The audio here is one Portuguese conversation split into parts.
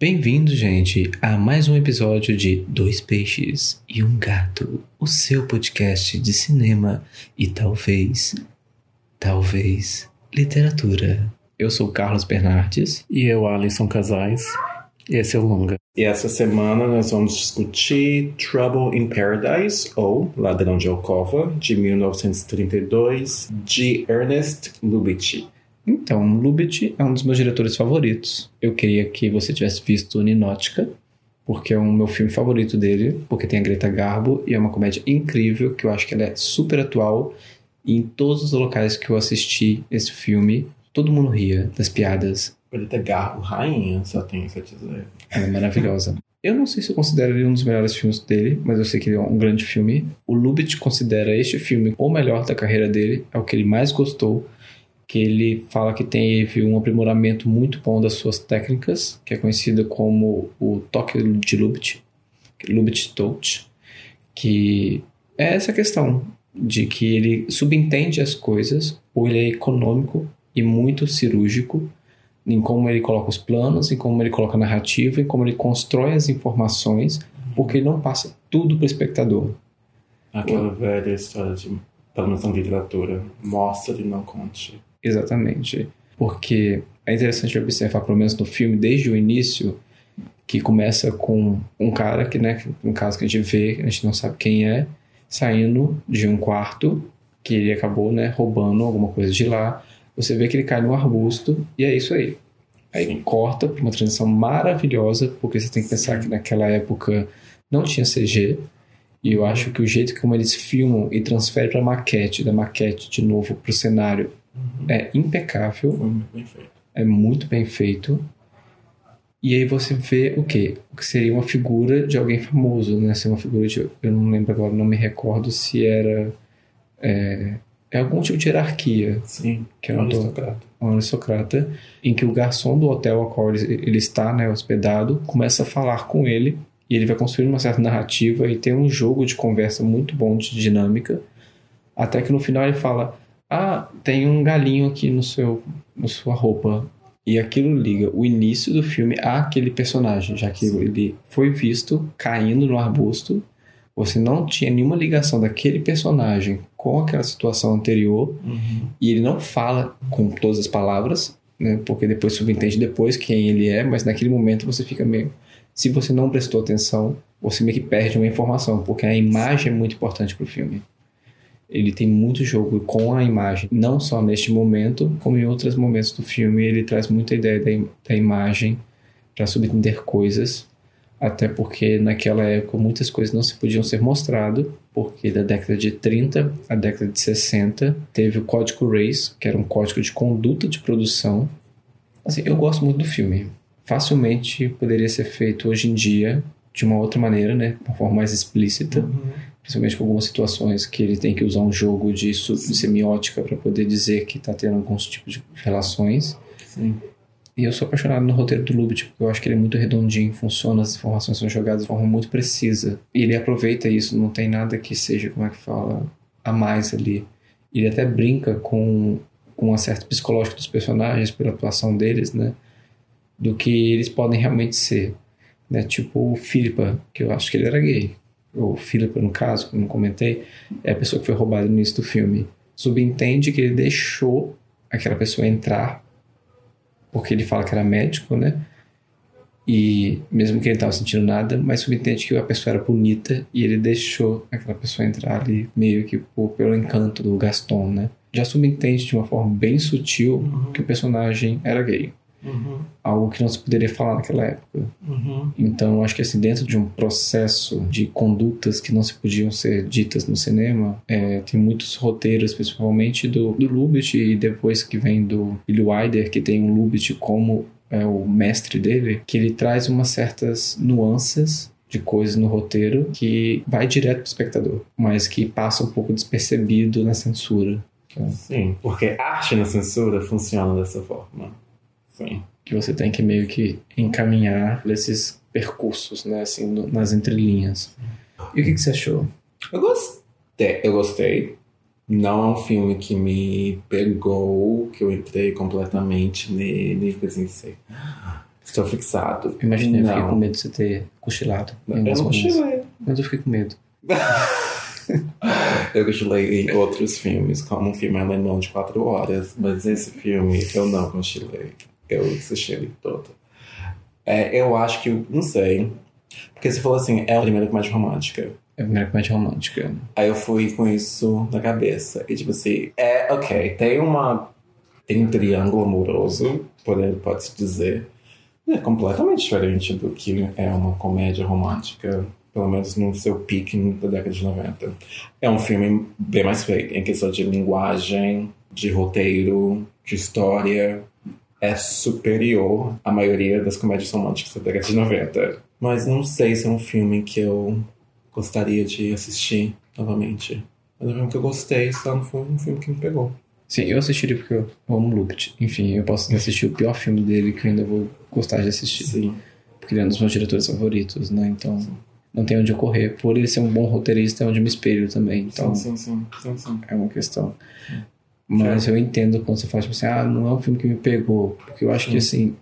Bem-vindo, gente, a mais um episódio de Dois Peixes e um Gato, o seu podcast de cinema e talvez, talvez, literatura. Eu sou Carlos Bernardes. E eu, Alisson Casais. E esse é o Longa. E essa semana nós vamos discutir Trouble in Paradise, ou Ladrão de Alcova, de 1932, de Ernest Lubitsch. Então, Lubitsch é um dos meus diretores favoritos. Eu queria que você tivesse visto Ninótica, porque é o meu filme favorito dele, porque tem a Greta Garbo e é uma comédia incrível que eu acho que ela é super atual. E em todos os locais que eu assisti esse filme, todo mundo ria das piadas. Greta Garbo, rainha, só tenho isso a dizer. Ela é maravilhosa. Eu não sei se eu considero ele um dos melhores filmes dele, mas eu sei que ele é um grande filme. O Lubitsch considera este filme o melhor da carreira dele, é o que ele mais gostou que ele fala que teve um aprimoramento muito bom das suas técnicas, que é conhecida como o toque de Lubitsch, Lubitsch Touch, que é essa questão de que ele subentende as coisas, ou ele é econômico e muito cirúrgico em como ele coloca os planos, em como ele coloca a narrativa, em como ele constrói as informações, porque ele não passa tudo para o espectador. Aquela velha história de, pelo menos na literatura, mostra e não conte. Exatamente. Porque é interessante observar, pelo menos no filme, desde o início, que começa com um cara que, né, no caso que a gente vê, a gente não sabe quem é, saindo de um quarto que ele acabou, né, roubando alguma coisa de lá. Você vê que ele cai no arbusto e é isso aí. Aí Sim. corta para uma transição maravilhosa, porque você tem que pensar que naquela época não tinha CG. E eu acho que o jeito como eles filmam e transferem para maquete, da maquete de novo para o cenário, Uhum. É impecável. Foi muito bem feito. É muito bem feito. E aí você vê o quê? O que seria uma figura de alguém famoso, né? Ser uma figura de. Eu não lembro agora, não me recordo se era. É, é algum tipo de hierarquia. Sim. Que é um aristocrata. Um aristocrata. Em que o garçom do hotel ao qual ele, ele está, né, hospedado, começa a falar com ele. E ele vai construindo uma certa narrativa e tem um jogo de conversa muito bom de dinâmica. Até que no final ele fala: ah, tem um galinho aqui no seu, na sua roupa. E aquilo liga o início do filme àquele personagem, já que Sim. ele foi visto caindo no arbusto. Você não tinha nenhuma ligação daquele personagem com aquela situação anterior. Uhum. E ele não fala com todas as palavras, né? Porque depois subentende depois quem ele é, mas naquele momento você fica meio. Se você não prestou atenção, você meio que perde uma informação, porque a imagem é muito importante para o filme ele tem muito jogo com a imagem, não só neste momento, como em outros momentos do filme. Ele traz muita ideia da, da imagem para subentender coisas, até porque naquela época muitas coisas não se podiam ser mostradas, porque da década de 30 à década de 60 teve o Código Race, que era um código de conduta de produção. Assim, eu gosto muito do filme. Facilmente poderia ser feito hoje em dia de uma outra maneira, né, uma forma mais explícita. Uhum principalmente com algumas situações que ele tem que usar um jogo de, de semiótica para poder dizer que está tendo alguns tipos de relações. Sim. E eu sou apaixonado no roteiro do Lubitsch, porque eu acho que ele é muito redondinho, funciona, as informações são jogadas de forma muito precisa. E ele aproveita isso, não tem nada que seja, como é que fala, a mais ali. Ele até brinca com, com um acerto psicológico dos personagens, pela atuação deles, né? Do que eles podem realmente ser. Né? Tipo o Philippa, que eu acho que ele era gay o Philip no caso, como comentei, é a pessoa que foi roubada no início do filme. Subentende que ele deixou aquela pessoa entrar, porque ele fala que era médico, né? E mesmo que ele estava sentindo nada, mas subentende que a pessoa era bonita e ele deixou aquela pessoa entrar ali meio que por, pelo encanto do Gaston, né? Já subentende de uma forma bem sutil uhum. que o personagem era gay. Uhum. Algo que não se poderia falar naquela época. Uhum. Então, acho que assim, dentro de um processo de condutas que não se podiam ser ditas no cinema, é, tem muitos roteiros, principalmente do, do Lubitsch e depois que vem do Billy Wilder, que tem o Lubitsch como é, o mestre dele, que ele traz umas certas nuances de coisas no roteiro que vai direto para o espectador, mas que passa um pouco despercebido na censura. Sim, porque arte na censura funciona dessa forma. Sim. Que você tem que meio que encaminhar esses percursos, né? Assim, no, nas entrelinhas. E o que, que você achou? Eu gostei. Eu gostei. Não é um filme que me pegou, que eu entrei completamente nele, assim, sei. Estou fixado. Imaginei, eu fiquei com medo de você ter cochilado. Eu não cochilei. Mas eu fiquei com medo. Eu cochilei em outros filmes, como um filme alemão de quatro horas, mas esse filme eu não cochilei. Eu assisti ele todo. É, eu acho que, não sei, porque você falou assim, é a primeira comédia romântica. É a primeira comédia romântica. Aí eu fui com isso na cabeça. E tipo assim, é, ok, tem uma. Tem um triângulo amoroso, pode- pode-se dizer. É completamente diferente do que é uma comédia romântica, pelo menos no seu pique da década de 90. É um filme bem mais feito, em questão de linguagem, de roteiro, de história. É superior à maioria das comédias românticas da década de 90. Mas não sei se é um filme que eu gostaria de assistir novamente. Mas é um filme que eu gostei, só não foi um filme que me pegou. Sim, eu assistiria porque eu amo Lupit. Enfim, eu posso assistir o pior filme dele que eu ainda vou gostar de assistir. Sim. Porque ele é um dos meus diretores favoritos, né? Então, não tem onde eu correr. Por ele ser um bom roteirista, é onde me espelho também. Então, sim, sim, sim, sim. é uma questão. Mas eu entendo quando você fala, tipo assim, ah, não é um filme que me pegou. Porque eu acho que, assim,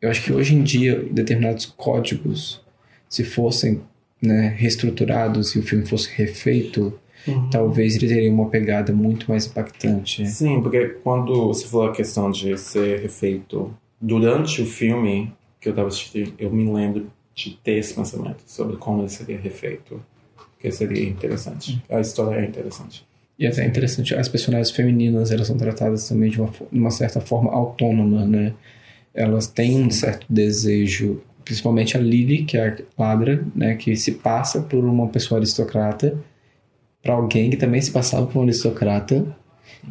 eu acho que hoje em dia, determinados códigos, se fossem né, reestruturados e o filme fosse refeito, Uhum. talvez ele teria uma pegada muito mais impactante. Sim, porque quando você falou a questão de ser refeito durante o filme que eu tava assistindo, eu me lembro de ter esse pensamento sobre como ele seria refeito. Que seria interessante. A história é interessante. E até é interessante, as personagens femininas, elas são tratadas também de uma, de uma certa forma autônoma, né? Elas têm um certo desejo, principalmente a Lily, que é a ladra, né? Que se passa por uma pessoa aristocrata para alguém que também se passava por um aristocrata.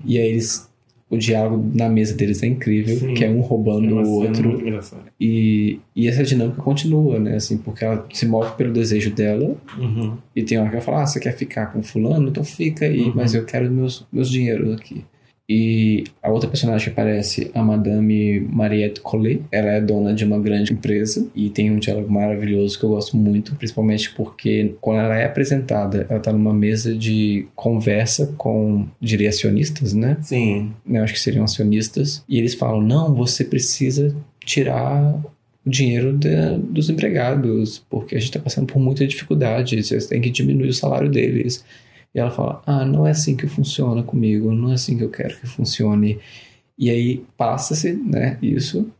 E aí eles... O diálogo na mesa deles é incrível, Sim. que é um roubando o cena outro. E, e essa dinâmica continua, né? Assim, porque ela se move pelo desejo dela Uhum. e tem hora que ela fala, ah, você quer ficar com fulano? Então fica aí, Uhum. mas eu quero meus, meus dinheiros aqui. E a outra personagem que aparece, a Madame Mariette Collet, ela é dona de uma grande empresa e tem um diálogo maravilhoso que eu gosto muito, principalmente porque quando ela é apresentada, ela tá numa mesa de conversa com, diria, acionistas, né? Sim. eu acho que seriam acionistas, e eles falam: não, você precisa tirar o dinheiro da- dos empregados, porque a gente está passando por muita dificuldade, você tem que diminuir o salário deles. E ela fala: ah, não é assim que funciona comigo, não é assim que eu quero que funcione. E aí passa-se, né, isso,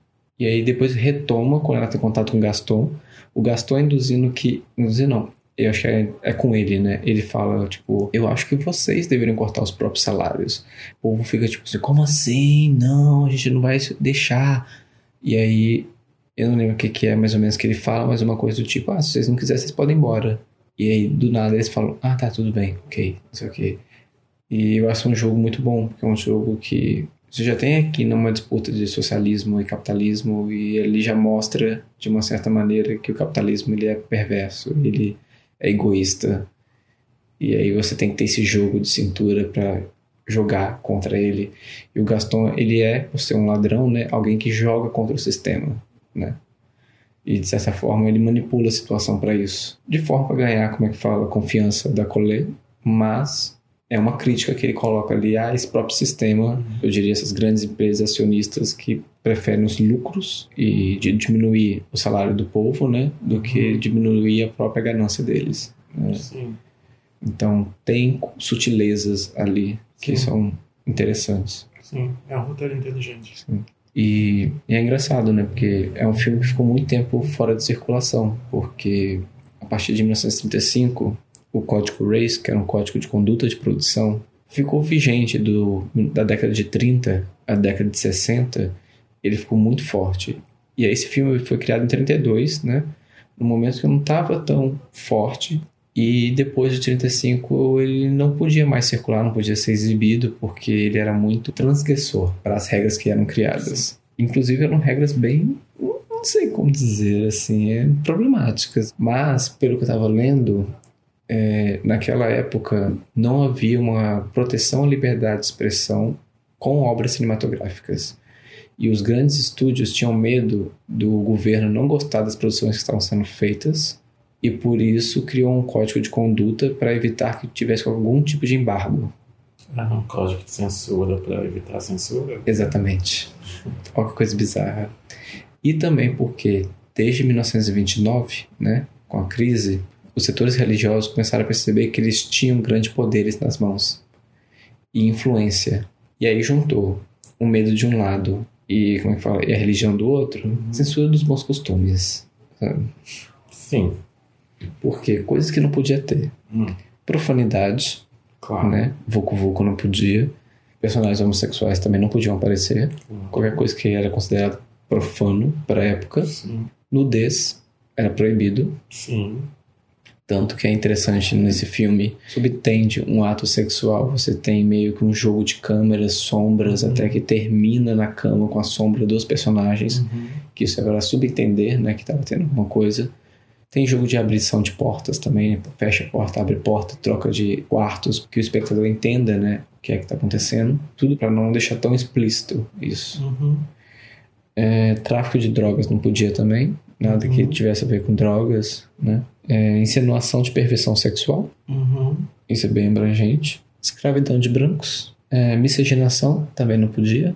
e aí depois retoma quando ela tem contato com o Gaston. O Gaston induzindo que. Induzindo não. Eu acho que é, é com ele, né? Ele fala, tipo, eu acho que vocês deveriam cortar os próprios salários. O povo fica tipo assim, como assim? Não, a gente não vai deixar. E aí, eu não lembro o que, que é mais ou menos que ele fala, mas uma coisa do tipo, ah, se vocês não quiserem, vocês podem ir embora. E aí, do nada, eles falam, ah, tá, tudo bem, ok, não sei o que. E eu acho um jogo muito bom, porque é um jogo que você já tem aqui numa disputa de socialismo e capitalismo, e ele já mostra, de uma certa maneira, que o capitalismo ele é perverso, ele é egoísta. E aí você tem que ter esse jogo de cintura para jogar contra ele. E o Gaston, ele é, por ser um ladrão, né, alguém que joga contra o sistema, né? E de certa forma ele manipula a situação para isso, de forma para ganhar, como é que fala, a confiança da Collet, mas é uma crítica que ele coloca ali a esse próprio sistema, eu diria essas grandes empresas acionistas que preferem os lucros e diminuir o salário do povo, né, do que diminuir a própria ganância deles. né? Sim. Então tem sutilezas ali que Sim. são interessantes. Sim. É um roteiro inteligente. E, e é engraçado, né? Porque é um filme que ficou muito tempo fora de circulação, porque a partir de 1935 o código RACE, que era um código de conduta de produção, ficou vigente do, da década de 30 à década de 60, ele ficou muito forte. E aí esse filme foi criado em 32, né? No momento que não estava tão forte. E depois de 35 ele não podia mais circular, não podia ser exibido, porque ele era muito transgressor para as regras que eram criadas. Inclusive eram regras bem não sei como dizer assim, é, problemáticas. Mas, pelo que eu estava lendo, é, naquela época não havia uma proteção à liberdade de expressão com obras cinematográficas. E os grandes estúdios tinham medo do governo não gostar das produções que estavam sendo feitas e por isso criou um código de conduta para evitar que tivesse algum tipo de embargo. É um código de censura para evitar a censura. Exatamente. Olha que coisa bizarra. E também porque, desde 1929, né, com a crise, os setores religiosos começaram a perceber que eles tinham grandes poderes nas mãos e influência. E aí juntou o medo de um lado e, como é que fala, e a religião do outro, censura dos bons costumes. Sabe? Sim. Porque coisas que não podia ter. Hum, Profanidade, claro. né? Vucu Vucu não podia. Personagens homossexuais também não podiam aparecer. Qualquer coisa que era considerado profano para a época. Sim. Nudez era proibido. Sim. Tanto que é interessante nesse filme, subtende um ato sexual, você tem meio que um jogo de câmeras, sombras, até que termina na cama com a sombra dos personagens, Uhum. que isso é para subentender, né, que tava tendo alguma coisa. Tem jogo de abrição de portas também, fecha a porta, abre porta, troca de quartos, que o espectador entenda, né, o que é que tá acontecendo. Tudo para não deixar tão explícito isso. Uhum. É, tráfico de drogas não podia também, nada que Uhum. tivesse a ver com drogas, né? É, insinuação de perversão sexual, Uhum. isso é bem abrangente. Escravidão de brancos, é, miscigenação também não podia,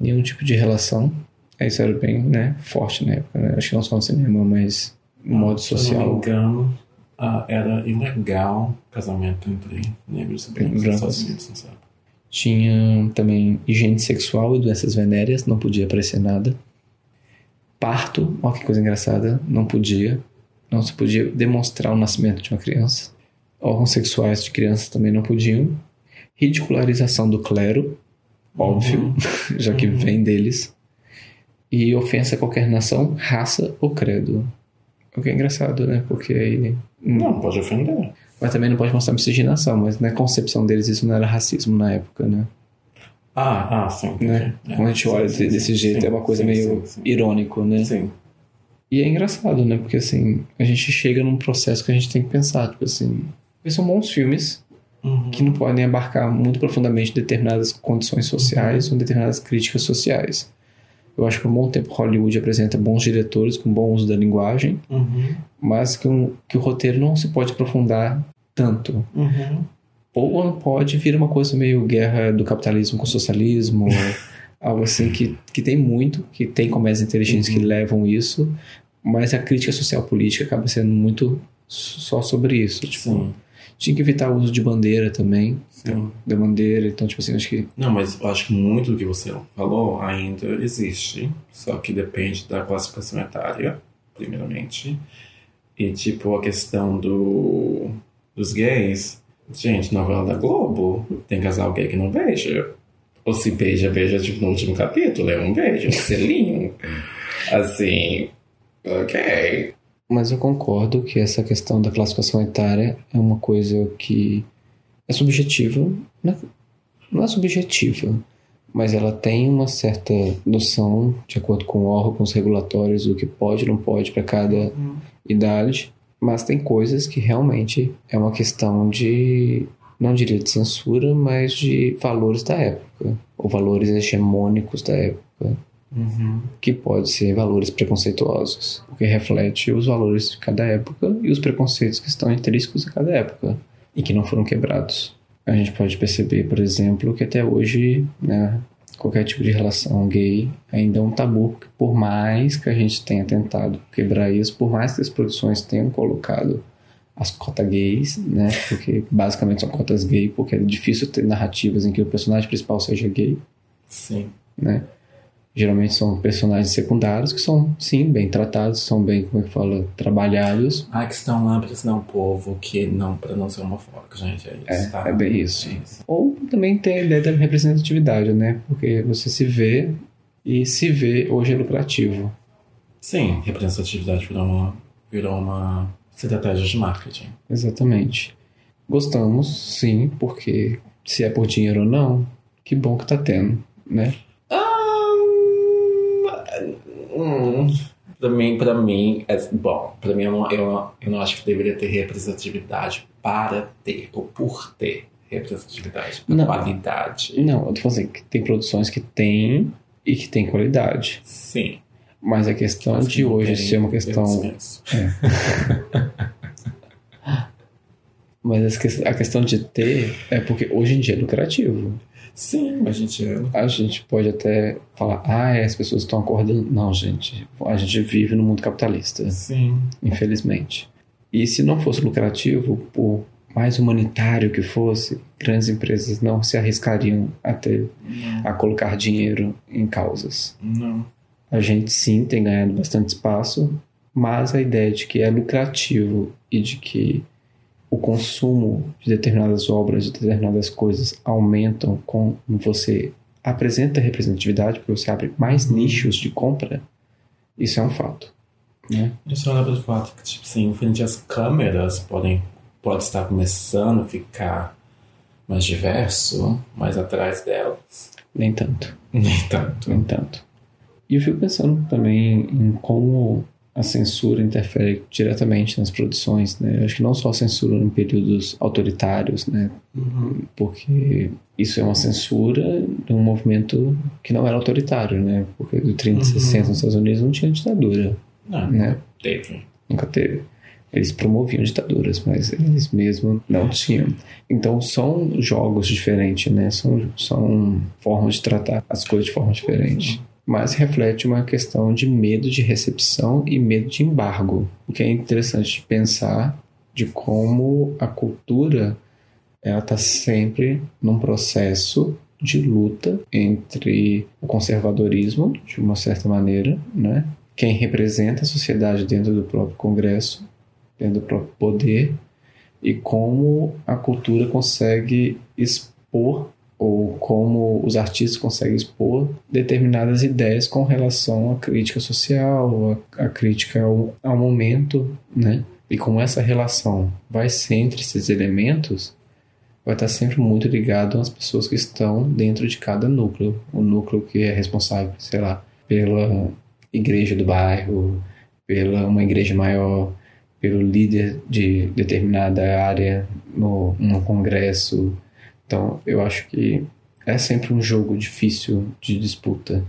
nenhum tipo de relação. É, Isso era bem né, forte na época, né? acho que não só no cinema, mas no modo Se eu não me social. engano, ah, era ilegal casamento entre negros e brancos nos Brancos. Estados Unidos, não sabe? Tinha também higiene sexual e doenças venéreas, não podia aparecer nada. Parto, ó que coisa engraçada, não podia. Não se podia demonstrar o nascimento de uma criança. Órgãos sexuais de crianças também não podiam. Ridicularização do clero, óbvio, já que Uhum. vem deles. E ofensa a qualquer nação, raça ou credo. O que é engraçado, né? Porque aí. Não, pode ofender. Mas também não pode mostrar miscigenação, mas na concepção deles isso não era racismo na época, né? Ah, ah, sim. né? É, Quando a gente sim, olha sim, desse sim, jeito, é uma coisa meio irônico, né? Sim. E é engraçado, né? Porque assim, a gente chega num processo que a gente tem que pensar, tipo assim, são bons filmes Uhum. que não podem abarcar muito profundamente determinadas condições sociais ou determinadas críticas sociais. Eu acho que por um bom tempo Hollywood apresenta bons diretores com bom uso da linguagem, Uhum. mas que, um, que o roteiro não se pode aprofundar tanto. Uhum. Ou pode vir uma coisa meio guerra do capitalismo com o socialismo, algo assim que, que tem muito, que tem comédias inteligentes que levam isso, mas a crítica social política acaba sendo muito só sobre isso. Tipo, Sim. tinha que evitar o uso de bandeira também, Sim. da bandeira, então, tipo assim, acho que. Não, mas eu acho que muito do que você falou ainda existe, só que depende da classificação etária, primeiramente. E, tipo, a questão do, dos gays. Gente, novela da Globo, tem casal gay que não beija. Ou se beija, beija, tipo, no último capítulo, é um beijo, um selinho. Assim, ok. Mas eu concordo que essa questão da classificação etária é uma coisa que é subjetiva. Não é, não é subjetiva, mas ela tem uma certa noção, de acordo com órgãos regulatórios, do que pode e não pode para cada idade. Mas tem coisas que realmente é uma questão de, não diria de censura, mas de valores da época, ou valores hegemônicos da época Uhum. que pode ser valores preconceituosos, porque reflete os valores de cada época e os preconceitos que estão intrínsecos a cada época e que não foram quebrados. A gente pode perceber, por exemplo, que até hoje, né, qualquer tipo de relação gay ainda é um tabu, por mais que a gente tenha tentado quebrar isso, por mais que as produções tenham colocado as cotas gays, né, porque basicamente são cotas gay, porque é difícil ter narrativas em que o personagem principal seja gay, Sim. né? Geralmente são personagens secundários que são, sim, bem tratados, são bem, como é que fala, trabalhados. Ah, que estão lá para ensinar o povo que não, para não ser homofóbico, gente. É isso, É, tá? é bem isso. É isso. Ou também tem a ideia da representatividade, né? Porque você se vê e se vê hoje é lucrativo. Sim, representatividade virou uma, virou uma estratégia de marketing. Exatamente. Gostamos, sim, porque se é por dinheiro ou não, que bom que tá tendo, né? Hum, pra mim, pra mim, é, bom, pra mim eu não, eu, não, eu não acho que deveria ter representatividade para ter, ou por ter representatividade, Não. qualidade. Não, eu tô falando assim, que tem produções que tem e que tem qualidade. Sim. Mas a questão Mas que de hoje ser uma questão dispenso. Mas a questão de ter é porque hoje em dia é lucrativo. Sim, a gente é. A gente pode até falar, ah, é, as pessoas estão acordando. Não, gente, a gente vive no mundo capitalista, Sim. infelizmente. E se não fosse lucrativo, por mais humanitário que fosse, grandes empresas não se arriscariam a, ter, a colocar dinheiro em causas. Não. A gente sim tem ganhado bastante espaço, mas a ideia de que é lucrativo e de que o consumo de determinadas obras, de determinadas coisas aumentam com você apresenta representatividade, porque você abre mais nichos de compra, isso é um fato. Né? Isso lembra do fato que, tipo assim, frente às câmeras podem, pode estar começando a ficar mais diverso, mais atrás delas. Nem tanto. Nem tanto. Nem tanto. E eu fico pensando também em como a censura interfere diretamente nas produções, né? Eu acho que não só a censura em períodos autoritários, né? Uhum. Porque isso é uma censura de um movimento que não era autoritário, né? Porque do 30 e 60 nos Estados Unidos não tinha ditadura, Não, né? teve. Nunca teve. Eles promoviam ditaduras, mas eles mesmos não tinham. Então são jogos diferentes, né? São, são formas de tratar as coisas de forma diferente. Mas reflete uma questão de medo de recepção e medo de embargo. O que é interessante pensar de como a cultura ela está sempre num processo de luta entre o conservadorismo, de uma certa maneira, né? quem representa a sociedade dentro do próprio Congresso, dentro do próprio poder, e como a cultura consegue expor ou como os artistas conseguem expor determinadas ideias com relação à crítica social, à, crítica ao, ao momento, né? E como essa relação vai ser entre esses elementos, vai estar sempre muito ligado às pessoas que estão dentro de cada núcleo. O núcleo que é responsável, sei lá, pela igreja do bairro, pela uma igreja maior, pelo líder de determinada área no, no congresso. Então, eu acho que é sempre um jogo difícil de disputa.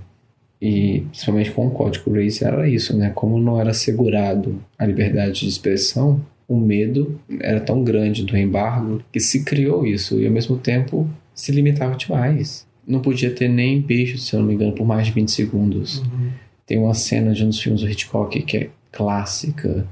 E principalmente com o código Race era isso, né? Como não era assegurado a liberdade de expressão, o medo era tão grande do embargo que se criou isso e ao mesmo tempo se limitava demais. Não podia ter nem beijo, se eu não me engano, por mais de 20 segundos. Tem uma cena de um dos filmes do Hitchcock que é clássica,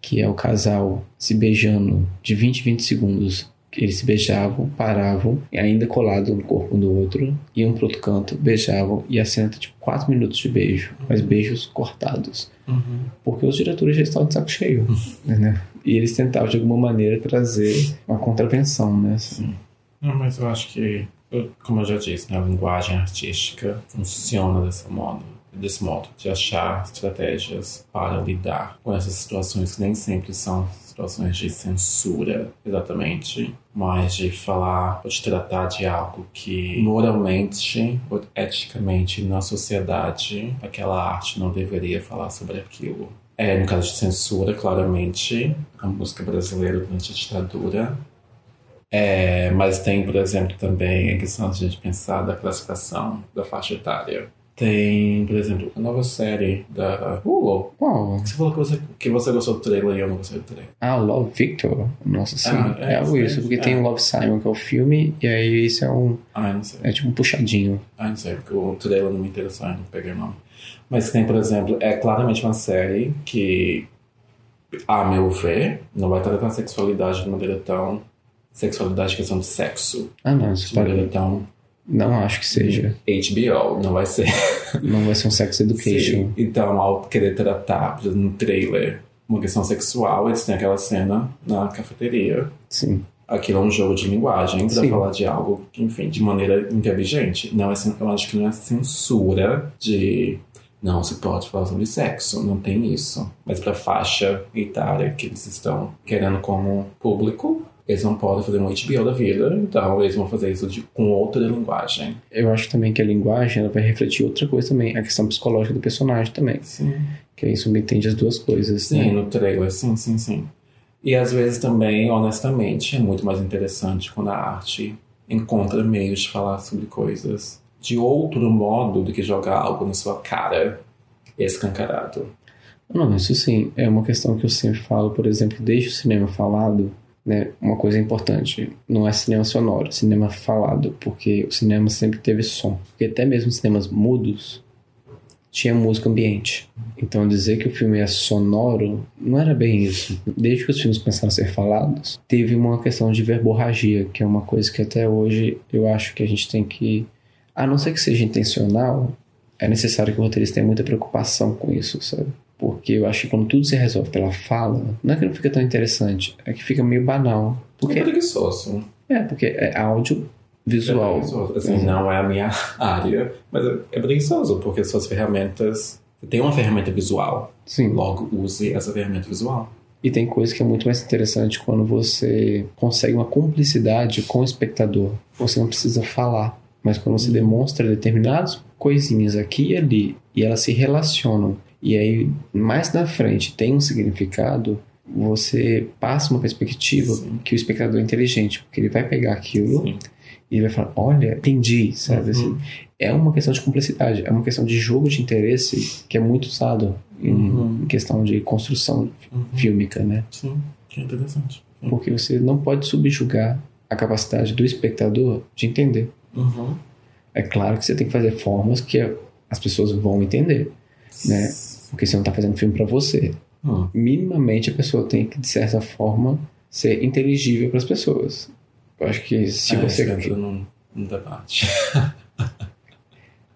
que é o casal se beijando de 20 20 segundos. Eles se beijavam, paravam, e ainda colado no corpo do outro, iam pro outro canto, beijavam, e a cena tem tipo 4 minutos de beijo, mas beijos cortados. Uhum. Porque os diretores já estavam de saco cheio, né? E eles tentavam de alguma maneira trazer uma contravenção, né? assim. Não, mas eu acho que, como eu já disse, né, a linguagem artística funciona desse modo, desse modo, de achar estratégias para lidar com essas situações que nem sempre são situações de censura, exatamente, mas de falar ou de tratar de algo que moralmente ou eticamente na sociedade aquela arte não deveria falar sobre aquilo. É, no caso de censura, claramente, a música brasileira durante a ditadura é, mas tem, por exemplo, também a questão de a gente pensar da classificação da faixa etária. Tem, por exemplo, a nova série da Hulu. Qual? Você falou que você, que você gostou do trailer e eu não gostei do trailer. Ah, Love Victor? Nossa, sim. Ah, é, é, algo é, isso, porque é. tem o Love Simon, que é o filme, e aí isso é um. Ah, não sei. É tipo um puxadinho. Ah, não sei, porque o trailer não me interessou, eu não peguei o nome. Mas tem, por exemplo, é claramente uma série que, a meu ver, não vai tratar a sexualidade de maneira tão. Sexualidade, questão de sexo, Ah, não, isso de maneira tão Não acho que seja. HBO, não vai ser. Não vai ser um sex education. Sim. Então, ao querer tratar, no trailer, uma questão sexual, eles têm aquela cena na cafeteria. Sim. Aquilo é um jogo de linguagem para Sim. falar de algo, enfim, de maneira inteligente. Não é, eu acho que não é censura de. Não, você pode falar sobre sexo, não tem isso. Mas para faixa etária que eles estão querendo como público, eles não podem fazer um HBO da vida, então eles vão fazer isso de- com outra linguagem. Eu acho também que a linguagem ela vai refletir outra coisa também, a questão psicológica do personagem também. Sim. Que aí subentende as duas coisas. Sim, né? no trailer, sim, sim, sim. E às vezes também, honestamente, é muito mais interessante quando a arte encontra meios de falar sobre coisas de outro modo do que jogar algo na sua cara escancarado. Não, isso sim. É uma questão que eu sempre falo, por exemplo, desde o cinema falado, né, uma coisa importante, não é cinema sonoro, é cinema falado, porque o cinema sempre teve som. Porque até mesmo cinemas mudos tinha música ambiente. Então dizer que o filme é sonoro não era bem isso. Desde que os filmes começaram a ser falados, teve uma questão de verborragia, que é uma coisa que até hoje eu acho que a gente tem que, a não ser que seja intencional, é necessário que o roteirista tenha muita preocupação com isso, sabe? Porque eu acho que quando tudo se resolve pela fala, não é que não fica tão interessante, é que fica meio banal. Porque, É preguiçoso. é, porque é áudio visual. É preguiçoso. Assim, não é a minha área, mas é, é preguiçoso, porque suas ferramentas. Tem uma ferramenta visual, Sim. logo use essa ferramenta visual. E tem coisa que é muito mais interessante quando você consegue uma cumplicidade com o espectador. Você não precisa falar, mas quando você demonstra determinadas coisinhas aqui e ali e elas se relacionam e aí mais na frente tem um significado, você passa uma perspectiva Sim. que o espectador é inteligente, porque ele vai pegar aquilo Sim. e ele vai falar: Olha, entendi, sabe? Uhum. Assim, é uma questão de cumplicidade, é uma questão de jogo de interesse que é muito usado em Uhum. questão de construção Uhum. fílmica, né? Sim, que interessante. Porque você não pode subjugar a capacidade do espectador de entender. Uhum. É claro que você tem que fazer formas que as pessoas vão entender, né? Porque você não está fazendo filme para você. Hum. Minimamente a pessoa tem que, de certa forma, ser inteligível para as pessoas. Eu acho que se É, você. entra num, num debate.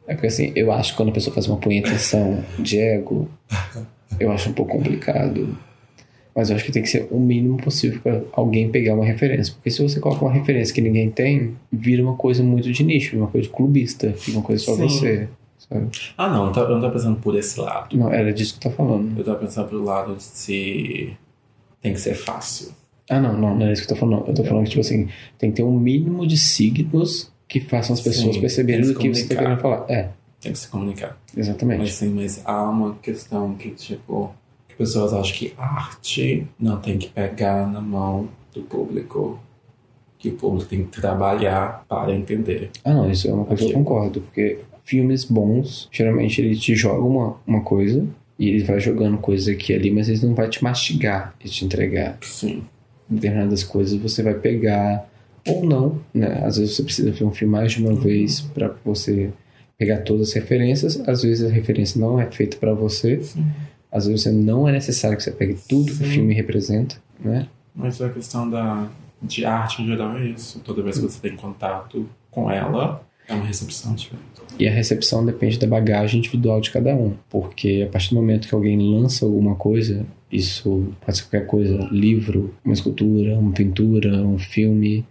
É porque assim, eu acho que quando a pessoa faz uma punhetação de ego, eu acho um pouco complicado. Mas eu acho que tem que ser o mínimo possível para alguém pegar uma referência. Porque se você coloca uma referência que ninguém tem, vira uma coisa muito de nicho, uma coisa clubista, uma coisa só Sim. você. Sabe? Ah, não, eu não tô pensando por esse lado. Não, era disso que eu tô falando. Eu tô pensando pelo lado de se tem que ser fácil. Ah, não, não, não é isso que eu tô falando. Eu tô falando que, tipo assim, tem que ter um mínimo de signos que façam as pessoas Sim, perceberem o que que você tá querendo falar. É, Tem que se comunicar. exatamente. Mas sim, mas há uma questão que, tipo, que pessoas acham que arte não tem que pegar na mão do público. Que o público tem que trabalhar para entender. Ah, não, isso é uma coisa que eu concordo, porque filmes bons, geralmente ele te joga uma, uma coisa e ele vai jogando coisa aqui e ali, mas ele não vai te mastigar e te entregar. Sim. Determinadas coisas você vai pegar ou não, né? Às vezes você precisa ver um filme mais de uma Uhum. vez para você pegar todas as referências, às vezes a referência não é feita para você, Sim. às vezes não é necessário que você pegue tudo que o Sim. filme representa, né? Mas a questão da, de arte em geral é isso. Toda vez que você tem contato com ela, é uma recepção diferente. E a recepção depende da bagagem individual de cada um, porque a partir do momento que alguém lança alguma coisa, isso pode ser qualquer coisa, livro, uma escultura, uma pintura, um filme,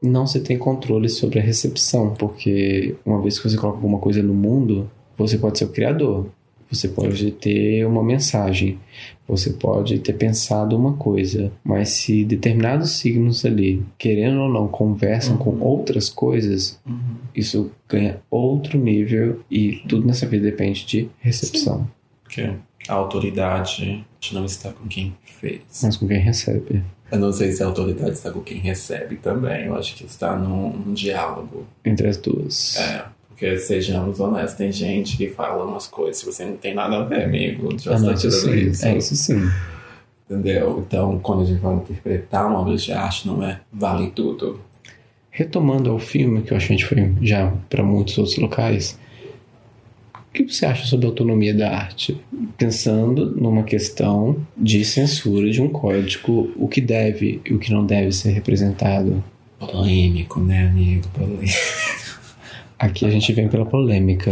não se tem controle sobre a recepção, porque uma vez que você coloca alguma coisa no mundo, você pode ser o criador, você pode ter uma mensagem, você pode ter pensado uma coisa, mas se determinados signos ali, querendo ou não, conversam Uhum. com outras coisas, isso ganha outro nível e tudo nessa vida depende de recepção, Porque a autoridade não está com quem fez. mas com quem recebe. Eu não sei se a autoridade está com quem recebe também. Eu acho que está num, num diálogo. Entre as duas. É, porque sejamos honestos, tem gente que fala umas coisas que você não tem nada a ver, amigo. Já está tirando isso. É isso sim. Entendeu? Então, quando a gente vai interpretar uma obra de arte, não é vale tudo. Retomando ao filme, que eu acho que a gente foi já para muitos outros locais, o que você acha sobre a autonomia da arte? Pensando numa questão de censura de um código, o que deve e o que não deve ser representado. Polêmico, né, amigo? Polêmico. Aqui a gente vem pela polêmica.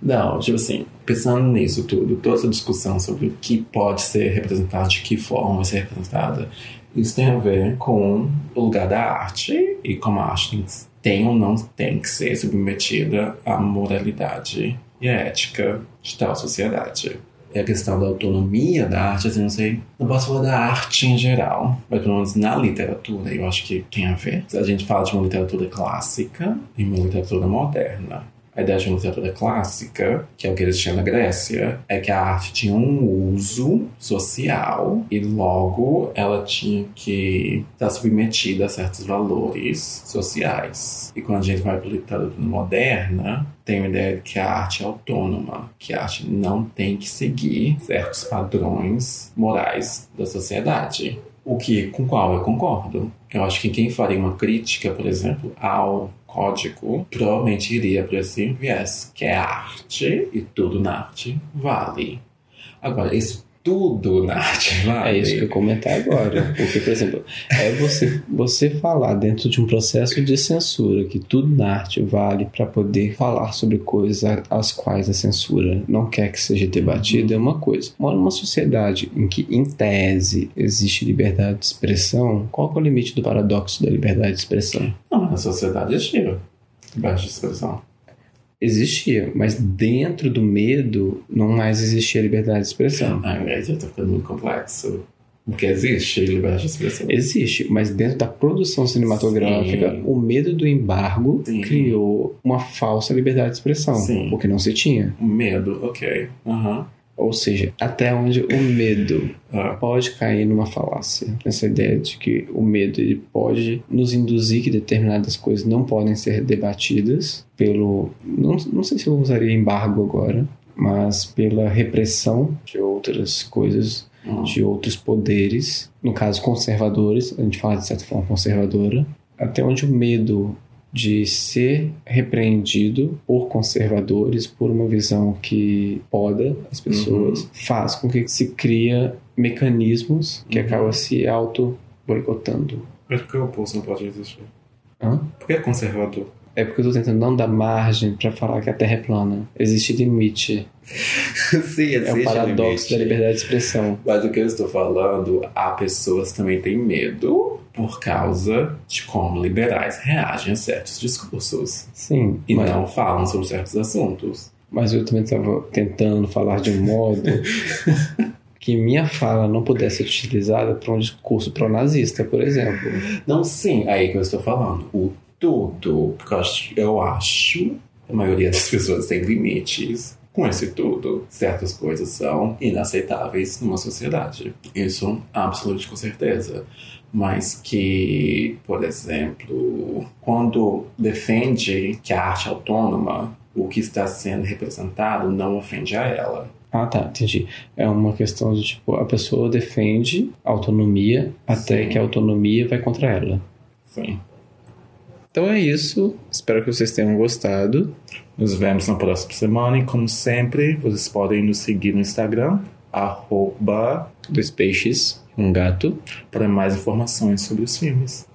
Não, tipo assim, pensando nisso tudo, toda essa discussão sobre o que pode ser representado, de que forma ser representada, isso tem a ver com o lugar da arte e como a arte tem, tem ou não tem que ser submetida à moralidade e à ética de tal sociedade. E a questão da autonomia da arte, assim, não sei, não posso falar da arte em geral, mas pelo menos na literatura eu acho que tem a ver. A gente fala de uma literatura clássica e uma literatura moderna. A ideia de literatura clássica, que é o que eles tinham na Grécia, é que a arte tinha um uso social e logo ela tinha que estar submetida a certos valores sociais. E quando a gente vai para a literatura moderna, tem a ideia de que a arte é autônoma, que a arte não tem que seguir certos padrões morais da sociedade. O que, com qual eu concordo. Eu acho que quem faria uma crítica, por exemplo, ao código, provavelmente iria para esse viés, que é arte e tudo na arte vale. Agora, esse tudo na arte vale. É isso que eu comentar agora. Porque, por exemplo, é você, você falar dentro de um processo de censura que tudo na arte vale para poder falar sobre coisas as quais a censura não quer que seja debatida é uma coisa. Mora numa sociedade em que, em tese, existe liberdade de expressão, qual é o limite do paradoxo da liberdade de expressão? Não, na sociedade existe liberdade de expressão. Existia, mas dentro do medo não mais existia liberdade de expressão. Ah, aí já tá ficando muito complexo. Porque existe liberdade de expressão. Existe, mas dentro da produção cinematográfica, Sim. o medo do embargo Sim. criou uma falsa liberdade de expressão, Sim. porque não se tinha. Medo, ok. Aham. Ou seja, até onde o medo Ah, pode cair numa falácia. Essa ideia de que o medo ele pode nos induzir que determinadas coisas não podem ser debatidas pelo. Não, não sei se eu usaria embargo agora, mas pela repressão de outras coisas, hum. de outros poderes, no caso conservadores, a gente fala de certa forma conservadora, até onde o medo de ser repreendido por conservadores, por uma visão que poda as pessoas, faz com que se cria mecanismos que Uhum. acabam se auto boicotando. Mas por que o oposto não pode existir? Hã? Por que é conservador? É porque eu tô tentando não dar margem para falar que a Terra é plana. Existe limite. Sim, É o paradoxo da liberdade de expressão. Mas o que eu estou falando, há pessoas também têm medo por causa de como liberais reagem a certos discursos. Sim, E mas, não falam sobre certos assuntos. mas eu também estava tentando falar de um modo que minha fala não pudesse ser utilizada para um discurso pró-nazista, por exemplo. Não, sim, é aí que eu estou falando. O tudo, porque eu acho, a maioria das pessoas tem limites. Com esse tudo, certas coisas são inaceitáveis numa sociedade. Isso, absolutamente com certeza. Mas que, por exemplo, quando defende que a arte é autônoma, o que está sendo representado não ofende a ela. Ah, tá, entendi. É uma questão de tipo, a pessoa defende a autonomia até Sim. que a autonomia vai contra ela. Sim. Então é isso. Espero que vocês tenham gostado. Nos vemos na próxima semana e, como sempre, vocês podem nos seguir no Instagram, arroba, Dois peixes, um gato. para mais informações sobre os filmes.